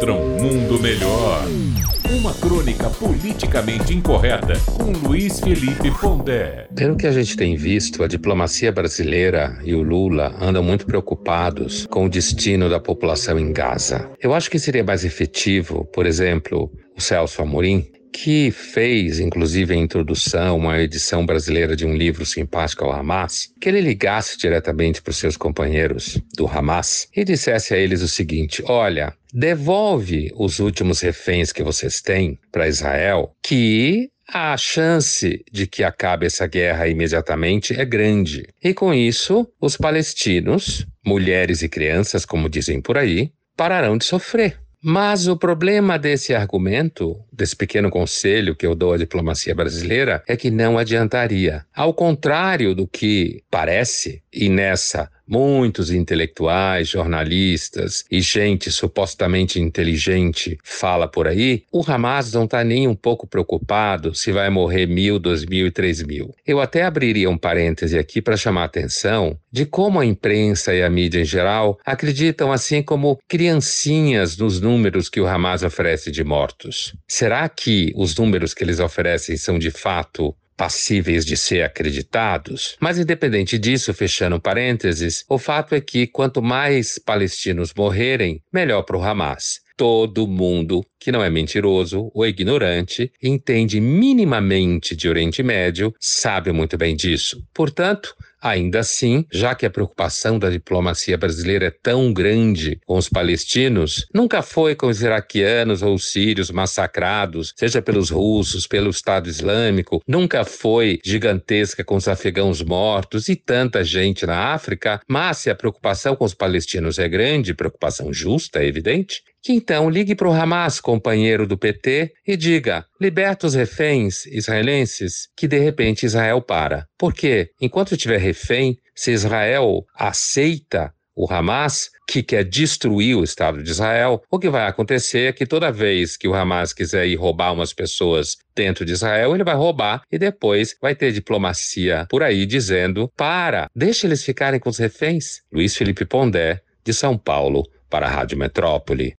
contra um mundo melhor. Uma crônica politicamente incorreta com Luiz Felipe Pondé. Pelo que a gente tem visto, a diplomacia brasileira e o Lula andam muito preocupados com o destino da população em Gaza. Eu acho que seria mais efetivo, por exemplo, o Celso Amorim que fez, inclusive, a introdução, uma edição brasileira de um livro simpático ao Hamas, que ele ligasse diretamente para os seus companheiros do Hamas e dissesse a eles o seguinte: olha, devolve os últimos reféns que vocês têm para Israel, que a chance de que acabe essa guerra imediatamente é grande. E com isso, os palestinos, mulheres e crianças, como dizem por aí, pararão de sofrer. Mas o problema desse argumento, desse pequeno conselho que eu dou à diplomacia brasileira, é que não adiantaria. Ao contrário do que parece, e nessa muitos intelectuais, jornalistas e gente supostamente inteligente fala por aí, o Hamas não está nem um pouco preocupado se vai morrer mil, dois mil e três mil. Eu até abriria um parêntese aqui para chamar a atenção de como a imprensa e a mídia em geral acreditam assim como criancinhas nos números que o Hamas oferece de mortos. Será que os números que eles oferecem são de fato passíveis de ser acreditados. Mas, independente disso, fechando parênteses, o fato é que quanto mais palestinos morrerem, melhor para o Hamas. Todo mundo que não é mentiroso ou ignorante, entende minimamente de Oriente Médio, sabe muito bem disso. Portanto, Ainda assim, já que a preocupação da diplomacia brasileira é tão grande com os palestinos, nunca foi com os iraquianos ou os sírios massacrados, seja pelos russos, pelo Estado Islâmico, nunca foi gigantesca com os afegãos mortos e tanta gente na África, mas se a preocupação com os palestinos é grande, preocupação justa, é evidente, que então ligue para o Hamas, companheiro do PT, e diga: liberta os reféns israelenses, que de repente Israel para. Porque, enquanto tiver refém, se Israel aceita o Hamas, que quer destruir o Estado de Israel, o que vai acontecer é que toda vez que o Hamas quiser ir roubar umas pessoas dentro de Israel, ele vai roubar e depois vai ter diplomacia por aí dizendo: para, deixa eles ficarem com os reféns. Luiz Felipe Pondé, de São Paulo, para a Rádio Metrópole.